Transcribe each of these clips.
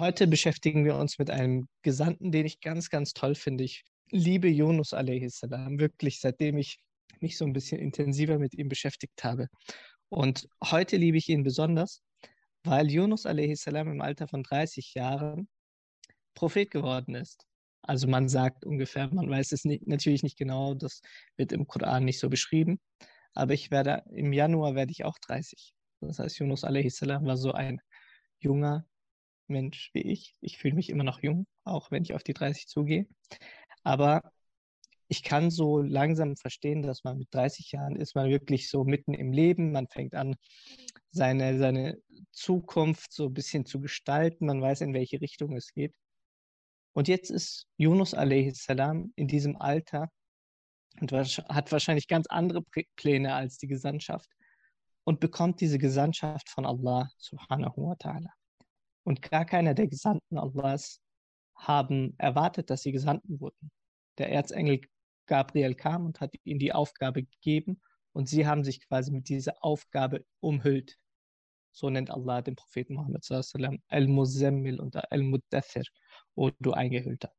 Heute beschäftigen wir uns mit einem Gesandten, den ich ganz, ganz toll finde. Ich liebe Yunus a.s. wirklich, seitdem ich mich so ein bisschen intensiver mit ihm beschäftigt habe. Und heute liebe ich ihn besonders, weil Yunus a.s. im Alter von 30 Jahren Prophet geworden ist. Also man sagt ungefähr, man weiß es nicht, natürlich nicht genau, das wird im Koran nicht so beschrieben, aber ich werde im Januar werde ich auch 30. Das heißt, Yunus a.s. war so ein junger Mensch wie ich. Ich fühle mich immer noch jung, auch wenn ich auf die 30 zugehe. Aber ich kann so langsam verstehen, dass man mit 30 Jahren ist man wirklich so mitten im Leben. Man fängt an, seine, seine Zukunft so ein bisschen zu gestalten. Man weiß, in welche Richtung es geht. Und jetzt ist Yunus a.s. in diesem Alter und hat wahrscheinlich ganz andere Pläne als die Gesandtschaft und bekommt diese Gesandtschaft von Allah subhanahu wa ta'ala. Und gar keiner der Gesandten Allahs haben erwartet, dass sie Gesandten wurden. Der Erzengel Gabriel kam und hat ihnen die Aufgabe gegeben und sie haben sich quasi mit dieser Aufgabe umhüllt. So nennt Allah den Propheten Muhammad Al-Muzammil und Al-Muddathir, o du Eingehüllter.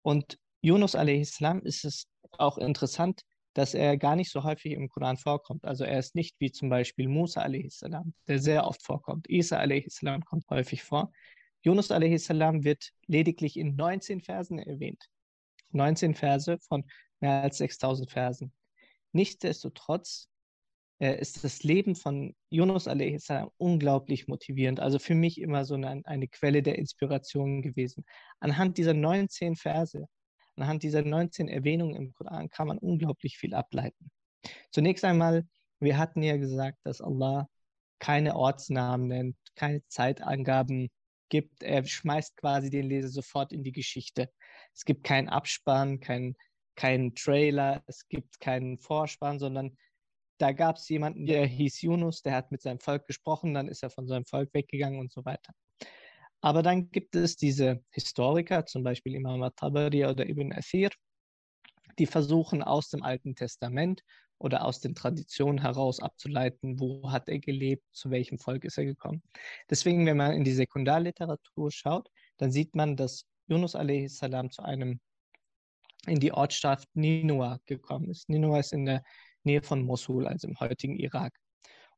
Und Yunus a.s. ist es auch interessant, dass er gar nicht so häufig im Koran vorkommt. Also er ist nicht wie zum Beispiel Musa a.s., der sehr oft vorkommt. Isa a.s. kommt häufig vor. Yunus a.s. wird lediglich in 19 Versen erwähnt. 19 Verse von mehr als 6000 Versen. Nichtsdestotrotz äh, ist das Leben von Yunus a.s. unglaublich motivierend. Also für mich immer so eine, eine Quelle der Inspiration gewesen. Anhand dieser 19 Verse Anhand dieser 19 Erwähnungen im Koran kann man unglaublich viel ableiten. Zunächst einmal, wir hatten ja gesagt, dass Allah keine Ortsnamen nennt, keine Zeitangaben gibt. Er schmeißt quasi den Leser sofort in die Geschichte. Es gibt keinen Abspann, keinen kein Trailer, es gibt keinen Vorspann, sondern da gab es jemanden, der hieß Yunus, der hat mit seinem Volk gesprochen, dann ist er von seinem Volk weggegangen und so weiter. Aber dann gibt es diese Historiker, zum Beispiel Imam al-Tabari oder Ibn Athir, die versuchen aus dem Alten Testament oder aus den Traditionen heraus abzuleiten, wo hat er gelebt, zu welchem Volk ist er gekommen. Deswegen, wenn man in die Sekundarliteratur schaut, dann sieht man, dass Yunus a.s. zu einem in die Ortschaft Ninua gekommen ist. Ninua ist in der Nähe von Mosul, also im heutigen Irak.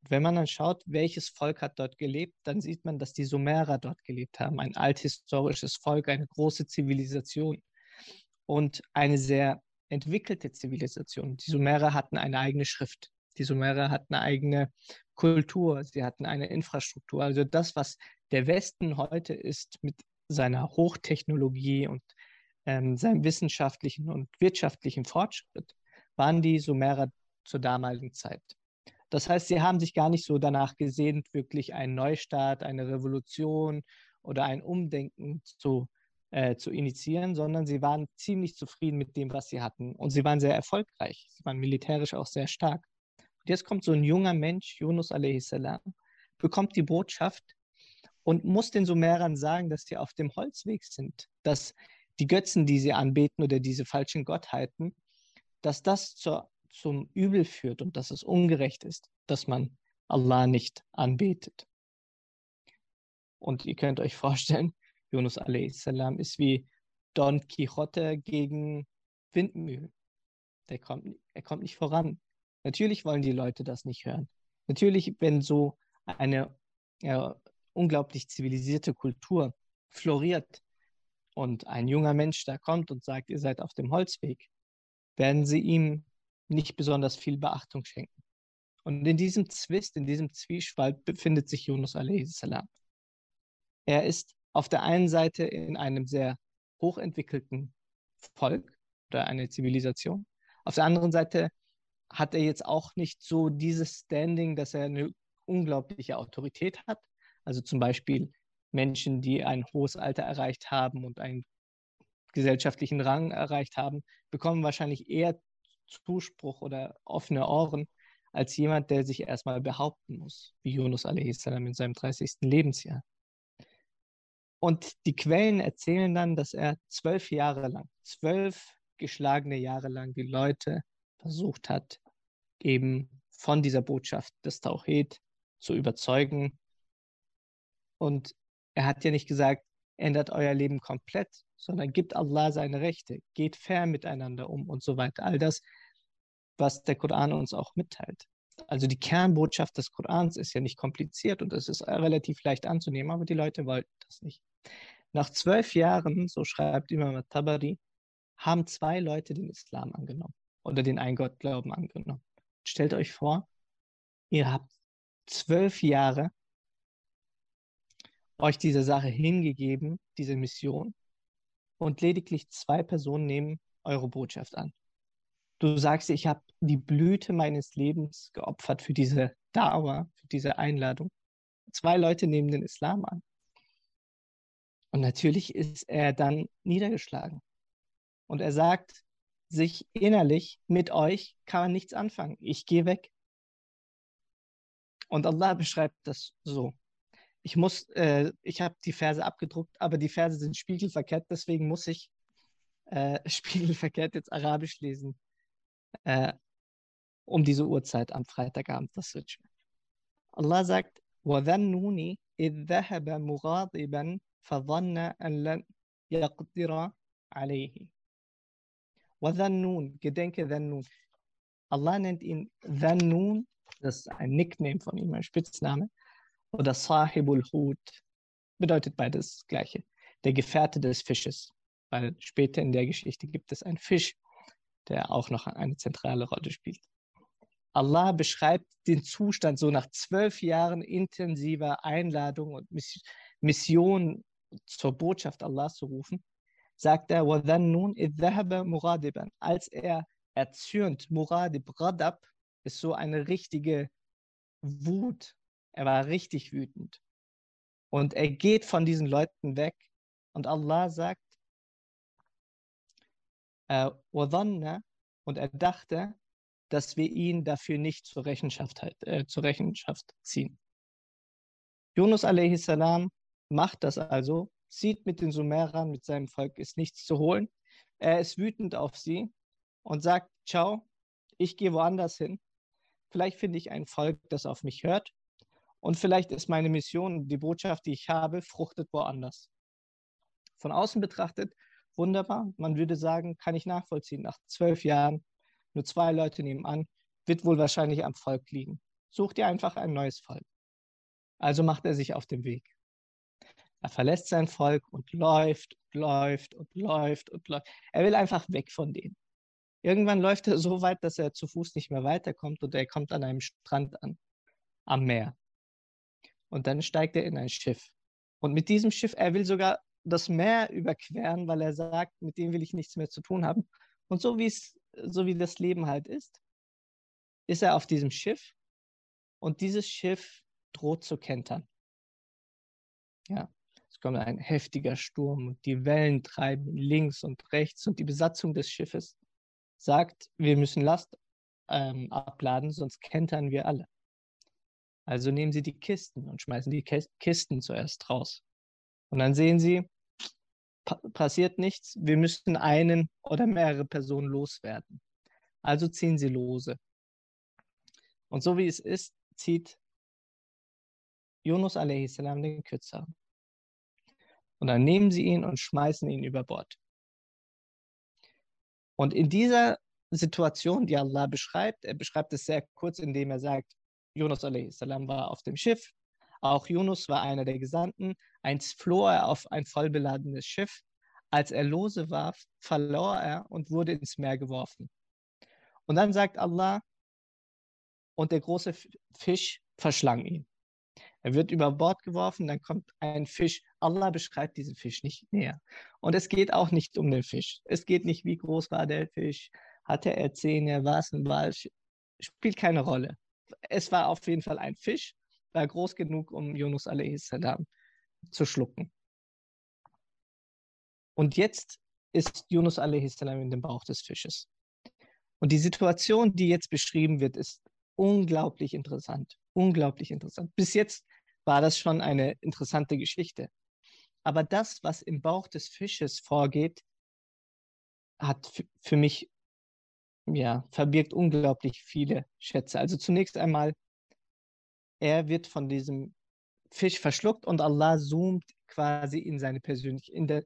Wenn man dann schaut, welches Volk hat dort gelebt, dann sieht man, dass die Sumerer dort gelebt haben. Ein althistorisches Volk, eine große Zivilisation und eine sehr entwickelte Zivilisation. Die Sumerer hatten eine eigene Schrift. Die Sumerer hatten eine eigene Kultur. Sie hatten eine Infrastruktur. Also das, was der Westen heute ist mit seiner Hochtechnologie und ähm, seinem wissenschaftlichen und wirtschaftlichen Fortschritt, waren die Sumerer zur damaligen Zeit. Das heißt, sie haben sich gar nicht so danach gesehnt, wirklich einen Neustart, eine Revolution oder ein Umdenken zu, äh, zu initiieren, sondern sie waren ziemlich zufrieden mit dem, was sie hatten. Und sie waren sehr erfolgreich. Sie waren militärisch auch sehr stark. Und jetzt kommt so ein junger Mensch, Yunus a.s., bekommt die Botschaft und muss den Sumerern sagen, dass sie auf dem Holzweg sind, dass die Götzen, die sie anbeten oder diese falschen Gottheiten, dass das zur zum Übel führt und dass es ungerecht ist, dass man Allah nicht anbetet. Und ihr könnt euch vorstellen, Yunus a.s. ist wie Don Quixote gegen Windmühlen. Der kommt, er kommt nicht voran. Natürlich wollen die Leute das nicht hören. Natürlich, wenn so eine ja, unglaublich zivilisierte Kultur floriert und ein junger Mensch da kommt und sagt, ihr seid auf dem Holzweg, werden sie ihm nicht besonders viel Beachtung schenken. Und in diesem Zwist, in diesem Zwiespalt befindet sich Yunus a.s. Er ist auf der einen Seite in einem sehr hochentwickelten Volk oder eine Zivilisation. Auf der anderen Seite hat er jetzt auch nicht so dieses Standing, dass er eine unglaubliche Autorität hat. Also zum Beispiel Menschen, die ein hohes Alter erreicht haben und einen gesellschaftlichen Rang erreicht haben, bekommen wahrscheinlich eher Zuspruch oder offene Ohren als jemand, der sich erstmal behaupten muss, wie Yunus a.s. in seinem 30. Lebensjahr. Und die Quellen erzählen dann, dass er zwölf Jahre lang, zwölf geschlagene Jahre lang die Leute versucht hat, eben von dieser Botschaft des Tauhid zu überzeugen. Und er hat ja nicht gesagt, ändert euer Leben komplett, sondern gibt Allah seine Rechte, geht fair miteinander um und so weiter. All das, was der Koran uns auch mitteilt. Also die Kernbotschaft des Korans ist ja nicht kompliziert und es ist relativ leicht anzunehmen, aber die Leute wollten das nicht. Nach zwölf Jahren, so schreibt Imam Tabari, haben zwei Leute den Islam angenommen oder den Eingottglauben angenommen. Stellt euch vor, ihr habt zwölf Jahre euch diese Sache hingegeben, diese Mission, und lediglich zwei Personen nehmen eure Botschaft an. Du sagst, ich habe die Blüte meines Lebens geopfert für diese Dauer, für diese Einladung. Zwei Leute nehmen den Islam an. Und natürlich ist er dann niedergeschlagen. Und er sagt sich innerlich, mit euch kann man nichts anfangen. Ich gehe weg. Und Allah beschreibt das so Ich muss, äh, ich habe die Verse abgedruckt, aber die Verse sind spiegelverkehrt, deswegen muss ich äh, spiegelverkehrt jetzt Arabisch lesen. Äh, um diese Uhrzeit am Freitagabend. Das wird schwer. Allah sagt, وَذَنُّونِ إِذْ ذَهَبَ مُغَاضِبًا فَظَنَّ أَنْ لَنْ يَقْدِرَ عَلَيْهِ وَذَنُّون, gedenke Dhannun. Allah nennt ihn Dhannun, das ist ein Nickname von ihm, ein Spitzname. Oder Sahibul Hud, bedeutet beides Gleiche. Der Gefährte des Fisches. Weil später in der Geschichte gibt es einen Fisch, der auch noch eine zentrale Rolle spielt. Allah beschreibt den Zustand so nach zwölf Jahren intensiver Einladung und Mission zur Botschaft Allahs zu rufen, sagt er, als er erzürnt, Muradib, Radab, ist so eine richtige Wut. Er war richtig wütend. Und er geht von diesen Leuten weg. Und Allah sagt, äh, und er dachte, dass wir ihn dafür nicht zur Rechenschaft, äh, zur Rechenschaft ziehen. Yunus a.s. macht das also, sieht mit den Sumerern, mit seinem Volk ist nichts zu holen. Er ist wütend auf sie und sagt, ciao, ich gehe woanders hin. Vielleicht finde ich ein Volk, das auf mich hört. Und vielleicht ist meine Mission, die Botschaft, die ich habe, fruchtet woanders. Von außen betrachtet, wunderbar. Man würde sagen, kann ich nachvollziehen. Nach zwölf Jahren, nur zwei Leute nebenan, wird wohl wahrscheinlich am Volk liegen. Such dir einfach ein neues Volk. Also macht er sich auf den Weg. Er verlässt sein Volk und läuft und läuft und läuft und läuft. Er will einfach weg von denen. Irgendwann läuft er so weit, dass er zu Fuß nicht mehr weiterkommt und er kommt an einem Strand an, am Meer. Und dann steigt er in ein Schiff. Und mit diesem Schiff, er will sogar das Meer überqueren, weil er sagt, mit dem will ich nichts mehr zu tun haben. Und so wie es, so wie das Leben halt ist, ist er auf diesem Schiff und dieses Schiff droht zu kentern. Ja, es kommt ein heftiger Sturm und die Wellen treiben links und rechts und die Besatzung des Schiffes sagt, wir müssen Last ähm, abladen, sonst kentern wir alle. Also nehmen Sie die Kisten und schmeißen die Kisten zuerst raus. Und dann sehen Sie, pa passiert nichts, wir müssen einen oder mehrere Personen loswerden. Also ziehen Sie lose. Und so wie es ist, zieht Yunus a.s. den Kürzeren. Und dann nehmen sie ihn und schmeißen ihn über Bord. Und in dieser Situation, die Allah beschreibt, er beschreibt es sehr kurz, indem er sagt, Yunus a.s. war auf dem Schiff, auch Yunus war einer der Gesandten, einst floh er auf ein vollbeladenes Schiff, als er lose war, verlor er und wurde ins Meer geworfen. Und dann sagt Allah, und der große Fisch verschlang ihn. Er wird über Bord geworfen, dann kommt ein Fisch. Allah beschreibt diesen Fisch nicht näher. Und es geht auch nicht um den Fisch. Es geht nicht, wie groß war der Fisch, hatte er Zähne, war es ein Wal, spielt keine Rolle. Es war auf jeden Fall ein Fisch, war groß genug, um Yunus a.s. zu schlucken. Und jetzt ist Yunus a.s. in dem Bauch des Fisches. Und die Situation, die jetzt beschrieben wird, ist unglaublich interessant. Unglaublich interessant. Bis jetzt war das schon eine interessante Geschichte. Aber das, was im Bauch des Fisches vorgeht, hat für mich, ja, verbirgt unglaublich viele Schätze. Also zunächst einmal, er wird von diesem Fisch verschluckt und Allah zoomt quasi in seine persönliche, in der,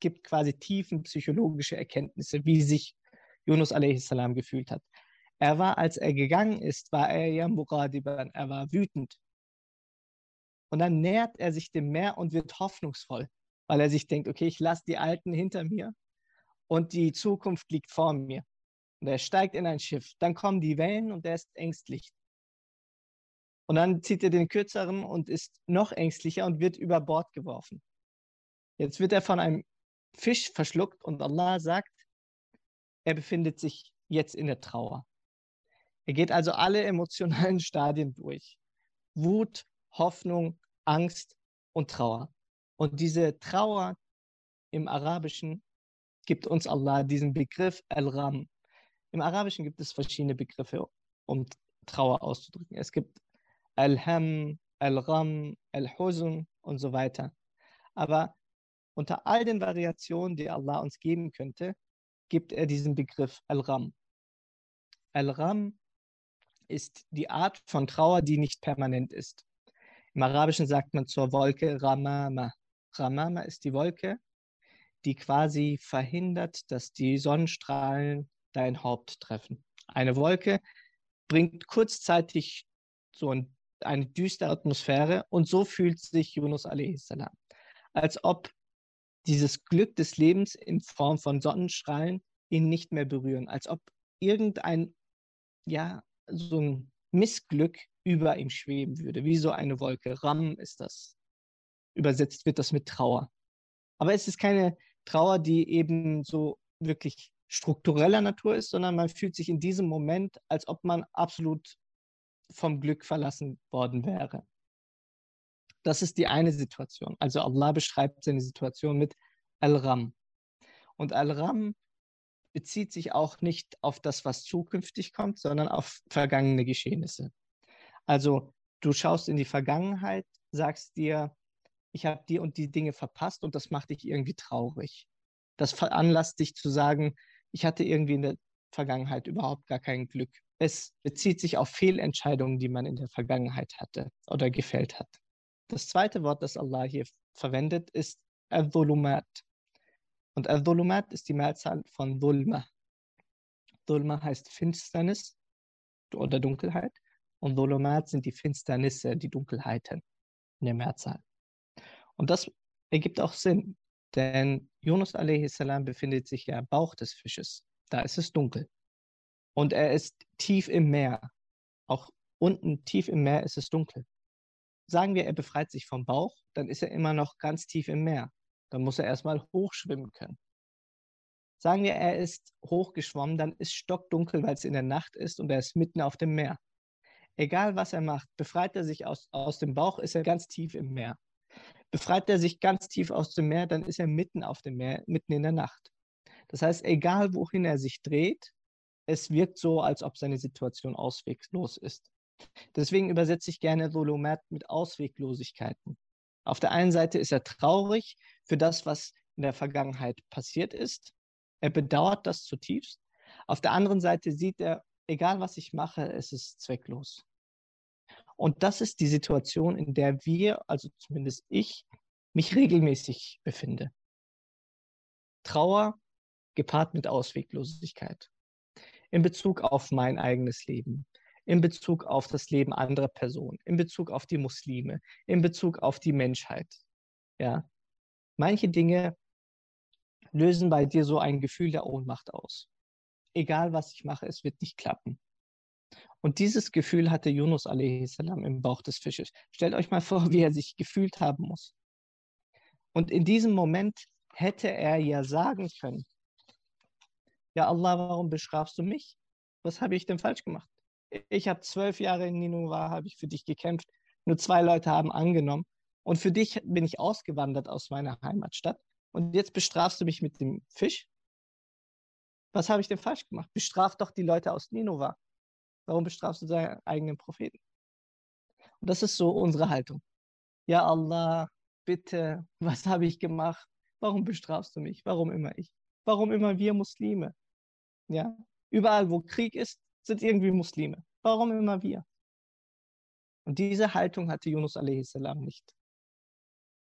gibt quasi tiefen psychologische Erkenntnisse, wie sich Yunus a.s. gefühlt hat. Er war, als er gegangen ist, war er ja Muradiban, er war wütend. Und dann nähert er sich dem Meer und wird hoffnungsvoll, weil er sich denkt, okay, ich lasse die Alten hinter mir und die Zukunft liegt vor mir. Und er steigt in ein Schiff. Dann kommen die Wellen und er ist ängstlich. Und dann zieht er den kürzeren und ist noch ängstlicher und wird über Bord geworfen. Jetzt wird er von einem Fisch verschluckt und Allah sagt, er befindet sich jetzt in der Trauer. Er geht also alle emotionalen Stadien durch. Wut, Hoffnung, Angst und Trauer. Und diese Trauer im Arabischen gibt uns Allah diesen Begriff Al-Ram. Im Arabischen gibt es verschiedene Begriffe, um Trauer auszudrücken. Es gibt Al-Ham, Al-Ram, Al-Huzn und so weiter. Aber unter all den Variationen, die Allah uns geben könnte, gibt er diesen Begriff Al-Ram. Al-Ram ist die Art von Trauer, die nicht permanent ist. Im Arabischen sagt man zur Wolke Ramama. Ramama ist die Wolke, die quasi verhindert, dass die Sonnenstrahlen dein Haupt treffen. Eine Wolke bringt kurzzeitig so ein, eine düstere Atmosphäre und so fühlt sich Yunus a.s. Als ob dieses Glück des Lebens in Form von Sonnenstrahlen ihn nicht mehr berühren, als ob irgendein ja, so ein Missglück über ihm schweben würde, wie so eine Wolke. Ram ist das. Übersetzt wird das mit Trauer. Aber es ist keine Trauer, die eben so wirklich struktureller Natur ist, sondern man fühlt sich in diesem Moment, als ob man absolut vom Glück verlassen worden wäre. Das ist die eine Situation. Also Allah beschreibt seine Situation mit Al-Ram. Und Al-Ram bezieht sich auch nicht auf das, was zukünftig kommt, sondern auf vergangene Geschehnisse. Also du schaust in die Vergangenheit, sagst dir, ich habe die und die Dinge verpasst und das macht dich irgendwie traurig. Das veranlasst dich zu sagen, ich hatte irgendwie in der Vergangenheit überhaupt gar kein Glück. Es bezieht sich auf Fehlentscheidungen, die man in der Vergangenheit hatte oder gefällt hat. Das zweite Wort, das Allah hier verwendet, ist Al-Dhulumat. Und Al-Dhulumat ist die Mehrzahl von Dhulma. Dhulma heißt Finsternis oder Dunkelheit. Und Dhulumat sind die Finsternisse, die Dunkelheiten in der Mehrzahl. Und das ergibt auch Sinn, denn Yunus a.s. befindet sich ja im Bauch des Fisches. Da ist es dunkel. Und er ist tief im Meer. Auch unten tief im Meer ist es dunkel. Sagen wir, er befreit sich vom Bauch, dann ist er immer noch ganz tief im Meer. Dann muss er erstmal hochschwimmen können. Sagen wir, er ist hochgeschwommen, dann ist stockdunkel, weil es in der Nacht ist und er ist mitten auf dem Meer. Egal was er macht, befreit er sich aus, aus dem Bauch, ist er ganz tief im Meer. Befreit er sich ganz tief aus dem Meer, dann ist er mitten auf dem Meer, mitten in der Nacht. Das heißt, egal wohin er sich dreht, es wirkt so, als ob seine Situation ausweglos ist. Deswegen übersetze ich gerne Solomat mit Ausweglosigkeiten. Auf der einen Seite ist er traurig für das, was in der Vergangenheit passiert ist. Er bedauert das zutiefst. Auf der anderen Seite sieht er, egal was ich mache, es ist zwecklos. Und das ist die Situation, in der wir, also zumindest ich, mich regelmäßig befinde. Trauer gepaart mit Ausweglosigkeit. In Bezug auf mein eigenes Leben, in Bezug auf das Leben anderer Personen, in Bezug auf die Muslime, in Bezug auf die Menschheit. Ja. Manche Dinge lösen bei dir so ein Gefühl der Ohnmacht aus. Egal was ich mache, es wird nicht klappen. Und dieses Gefühl hatte Yunus a.s. im Bauch des Fisches. Stellt euch mal vor, wie er sich gefühlt haben muss. Und in diesem Moment hätte er ja sagen können, ja Allah, warum bestrafst du mich? Was habe ich denn falsch gemacht? Ich habe zwölf Jahre in Nineveh, habe ich für dich gekämpft. Nur zwei Leute haben angenommen. Und für dich bin ich ausgewandert aus meiner Heimatstadt. Und jetzt bestrafst du mich mit dem Fisch? Was habe ich denn falsch gemacht? Bestraf doch die Leute aus Nineveh. Warum bestrafst du deinen eigenen Propheten? Und das ist so unsere Haltung. Ja, Allah, bitte, was habe ich gemacht? Warum bestrafst du mich? Warum immer ich? Warum immer wir Muslime? Ja, überall, wo Krieg ist, sind irgendwie Muslime. Warum immer wir? Und diese Haltung hatte Yunus a.s. nicht.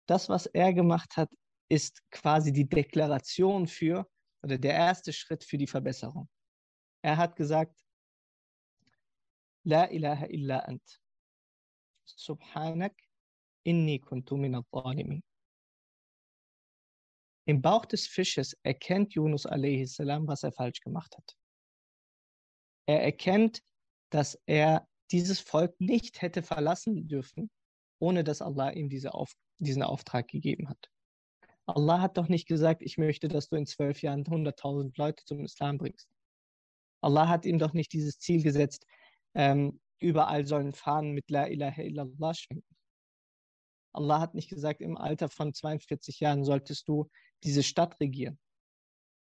Das, was er gemacht hat, ist quasi die Deklaration für oder der erste Schritt für die Verbesserung. Er hat gesagt, La ilaha illa ant. Subhanak inni kuntu min al Im Bauch des Fisches erkennt Yunus a.s., was er falsch gemacht hat. Er erkennt, dass er dieses Volk nicht hätte verlassen dürfen, ohne dass Allah ihm diese Auf, diesen Auftrag gegeben hat. Allah hat doch nicht gesagt, ich möchte, dass du in zwölf Jahren 100.000 Leute zum Islam bringst. Allah hat ihm doch nicht dieses Ziel gesetzt, ähm, überall sollen Fahnen mit La ilaha illallah schwenken. Allah hat nicht gesagt, im Alter von 42 Jahren solltest du diese Stadt regieren.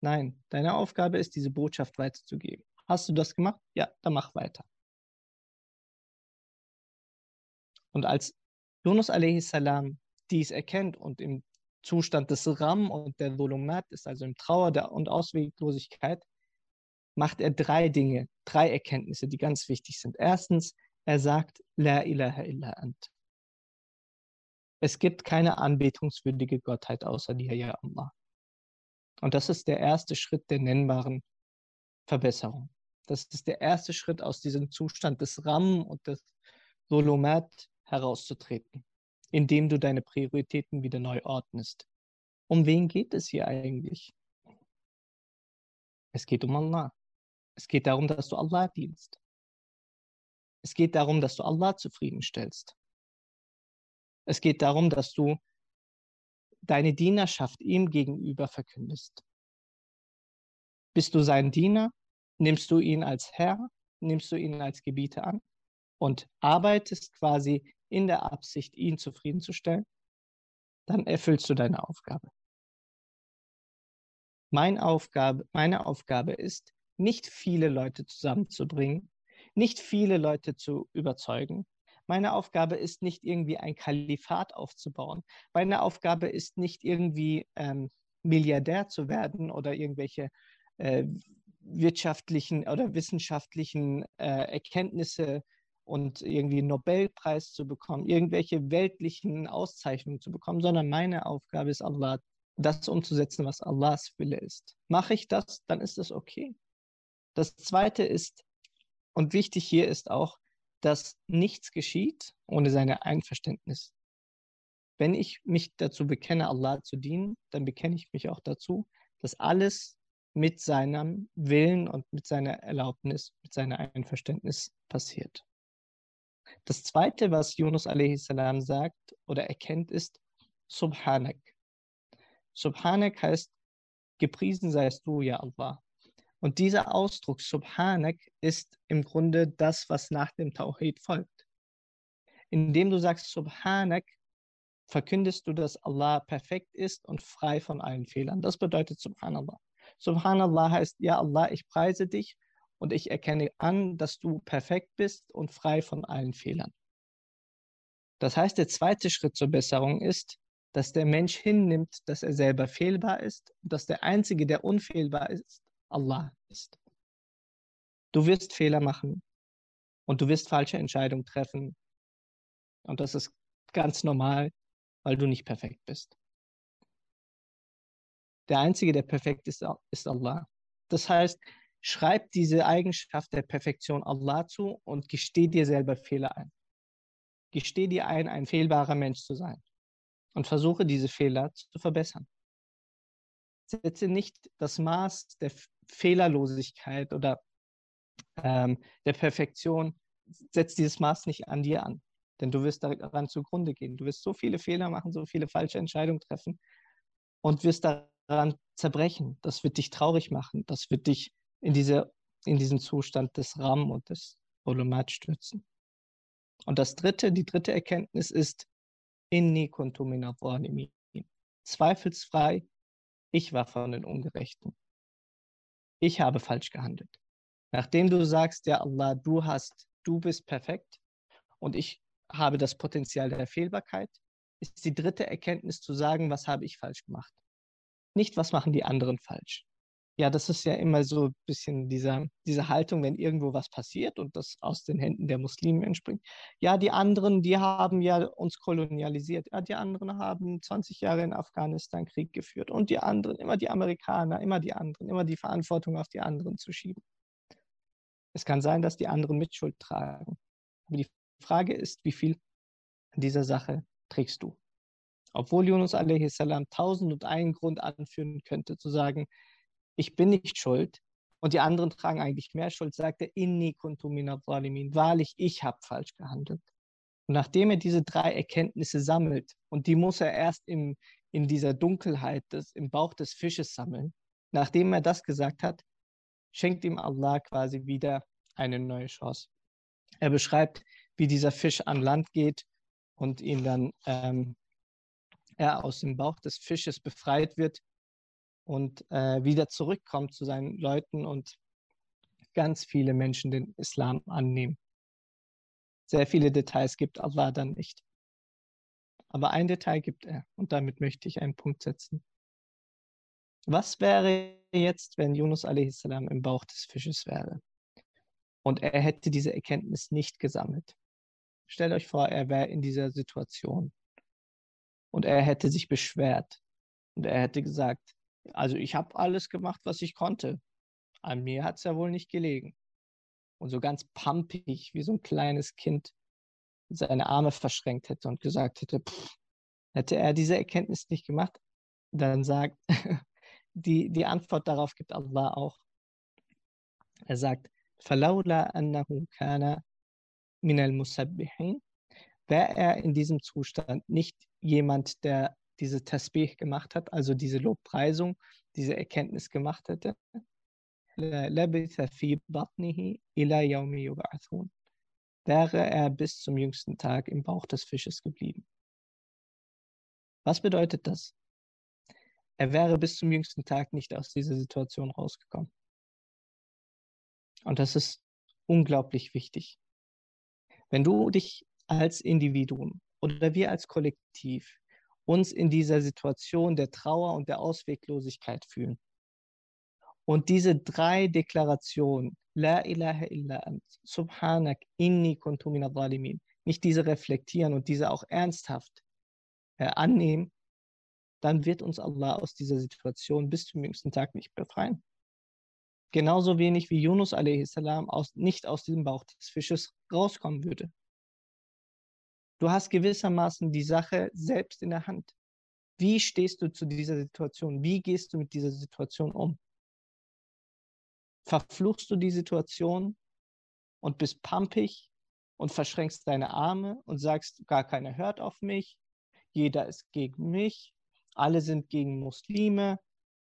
Nein, deine Aufgabe ist, diese Botschaft weiterzugeben. Hast du das gemacht? Ja, dann mach weiter. Und als Yunus a.s. dies erkennt und im Zustand des Ram und der Dhulumat ist, also im Trauer und Ausweglosigkeit, macht er drei Dinge, drei Erkenntnisse, die ganz wichtig sind. Erstens, er sagt, La ilaha illa ant. Es gibt keine anbetungswürdige Gottheit außer dir, ja Allah. Und das ist der erste Schritt der nennbaren Verbesserung. Das ist der erste Schritt aus diesem Zustand des Ram und des Solomat herauszutreten, indem du deine Prioritäten wieder neu ordnest. Um wen geht es hier eigentlich? Es geht um Allah. Es geht darum, dass du Allah dienst. Es geht darum, dass du Allah zufriedenstellst. Es geht darum, dass du deine Dienerschaft ihm gegenüber verkündest. Bist du sein Diener? Nimmst du ihn als Herr? Nimmst du ihn als Gebieter an? Und arbeitest quasi in der Absicht, ihn zufriedenzustellen? Dann erfüllst du deine Aufgabe. Mein Aufgabe, meine Aufgabe ist, nicht viele Leute zusammenzubringen, nicht viele Leute zu überzeugen. Meine Aufgabe ist nicht irgendwie ein Kalifat aufzubauen. Meine Aufgabe ist nicht irgendwie ähm, Milliardär zu werden oder irgendwelche äh, wirtschaftlichen oder wissenschaftlichen äh, Erkenntnisse und irgendwie einen Nobelpreis zu bekommen, irgendwelche weltlichen Auszeichnungen zu bekommen, sondern meine Aufgabe ist Allah, das umzusetzen, was Allahs Wille ist. Mache ich das, dann ist das okay. Das Zweite ist, und wichtig hier ist auch, dass nichts geschieht ohne seine Einverständnis. Wenn ich mich dazu bekenne, Allah zu dienen, dann bekenne ich mich auch dazu, dass alles mit seinem Willen und mit seiner Erlaubnis, mit seiner Einverständnis passiert. Das zweite, was Yunus a.s. sagt oder erkennt, ist Subhanak. Subhanak heißt, gepriesen seist du, ja Allah. Und dieser Ausdruck Subhanak ist im Grunde das, was nach dem Tawhid folgt. Indem du sagst Subhanak, verkündest du, dass Allah perfekt ist und frei von allen Fehlern. Das bedeutet Subhanallah. Subhanallah heißt, ja Allah, ich preise dich und ich erkenne an, dass du perfekt bist und frei von allen Fehlern. Das heißt, der zweite Schritt zur Besserung ist, dass der Mensch hinnimmt, dass er selber fehlbar ist und dass der Einzige, der unfehlbar ist, Allah ist. Du wirst Fehler machen und du wirst falsche Entscheidungen treffen. Und das ist ganz normal, weil du nicht perfekt bist. Der Einzige, der perfekt ist, ist Allah. Das heißt, schreib diese Eigenschaft der Perfektion Allah zu und gesteh dir selber Fehler ein. Gesteh dir ein, ein fehlbarer Mensch zu sein und versuche diese Fehler zu verbessern. Setze nicht das Maß der Fehlerlosigkeit oder ähm, der Perfektion, setz dieses Maß nicht an dir an. Denn du wirst daran zugrunde gehen. Du wirst so viele Fehler machen, so viele falsche Entscheidungen treffen und wirst daran zerbrechen. Das wird dich traurig machen. Das wird dich in, diese, in diesen Zustand des Ram und des Volumat stürzen. Und das dritte, die dritte Erkenntnis ist, inni kuntu Zweifelsfrei, ich war von den Ungerechten ich habe falsch gehandelt. Nachdem du sagst, ja Allah, du hast, du bist perfekt und ich habe das Potenzial der Fehlbarkeit, ist die dritte Erkenntnis zu sagen, was habe ich falsch gemacht. Nicht, was machen die anderen falsch. Ja, das ist ja immer so ein bisschen dieser, diese Haltung, wenn irgendwo was passiert und das aus den Händen der Muslime entspringt. Ja, die anderen, die haben ja uns kolonialisiert. Ja, die anderen haben 20 Jahre in Afghanistan Krieg geführt. Und die anderen, immer die Amerikaner, immer die anderen, immer die Verantwortung auf die anderen zu schieben. Es kann sein, dass die anderen Mitschuld tragen. Aber die Frage ist, wie viel dieser Sache trägst du? Obwohl Yunus a.s. tausend und einen Grund anführen könnte, zu sagen, ich bin nicht schuld und die anderen tragen eigentlich mehr Schuld, sagt er, inni kuntu zalimin, wahrlich, ich habe falsch gehandelt. Und nachdem er diese drei Erkenntnisse sammelt, und die muss er erst in, in dieser Dunkelheit des, im Bauch des Fisches sammeln, nachdem er das gesagt hat, schenkt ihm Allah quasi wieder eine neue Chance. Er beschreibt, wie dieser Fisch an Land geht und ihn dann ähm, er aus dem Bauch des Fisches befreit wird und äh, wieder zurückkommt zu seinen Leuten und ganz viele Menschen den Islam annehmen. Sehr viele Details gibt Allah dann nicht. Aber ein Detail gibt er und damit möchte ich einen Punkt setzen. Was wäre jetzt, wenn Yunus a.s. im Bauch des Fisches wäre und er hätte diese Erkenntnis nicht gesammelt? Stellt euch vor, er wäre in dieser Situation und er hätte sich beschwert und er hätte gesagt, also ich habe alles gemacht, was ich konnte. An mir hat es ja wohl nicht gelegen. Und so ganz pampig, wie so ein kleines Kind, seine Arme verschränkt hätte und gesagt hätte, pff, hätte er diese Erkenntnis nicht gemacht, dann sagt, die, die Antwort darauf gibt Allah auch. Er sagt, فَلَوْلَا أَنَّهُ كَانَ مِنَ الْمُسَبِّحِينَ Wäre er in diesem Zustand nicht jemand, der diese Tasbih gemacht hat, also diese Lobpreisung, diese Erkenntnis gemacht hätte, wäre er bis zum jüngsten Tag im Bauch des Fisches geblieben. Was bedeutet das? Er wäre bis zum jüngsten Tag nicht aus dieser Situation rausgekommen. Und das ist unglaublich wichtig. Wenn du dich als Individuum oder wir als Kollektiv uns in dieser Situation der Trauer und der Ausweglosigkeit fühlen. Und diese drei Deklarationen, La ilaha illa ant, Subhanak, inni kuntu zalimin, nicht diese reflektieren und diese auch ernsthaft äh, annehmen, dann wird uns Allah aus dieser Situation bis zum jüngsten Tag nicht befreien. Genauso wenig wie Yunus a.s. Aus, nicht aus diesem Bauch des Fisches rauskommen würde. Du hast gewissermaßen die Sache selbst in der Hand. Wie stehst du zu dieser Situation? Wie gehst du mit dieser Situation um? Verfluchst du die Situation und bist pampig und verschränkst deine Arme und sagst, gar keiner hört auf mich, jeder ist gegen mich, alle sind gegen Muslime?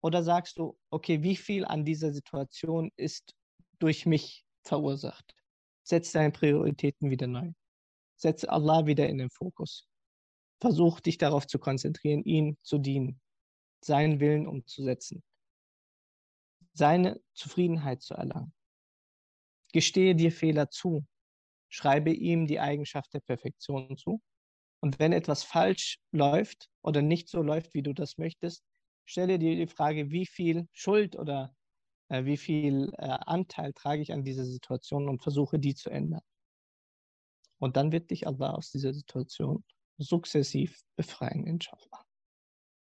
Oder sagst du, okay, wie viel an dieser Situation ist durch mich verursacht? Setz deine Prioritäten wieder neu. Setze Allah wieder in den Fokus. Versuch dich darauf zu konzentrieren, ihm zu dienen, seinen Willen umzusetzen, seine Zufriedenheit zu erlangen. Gestehe dir Fehler zu, schreibe ihm die Eigenschaft der Perfektion zu. Und wenn etwas falsch läuft oder nicht so läuft, wie du das möchtest, stelle dir die Frage, wie viel Schuld oder äh, wie viel äh, Anteil trage ich an dieser Situation und versuche die zu ändern. Und dann wird dich Allah aus dieser Situation sukzessiv befreien, inshallah.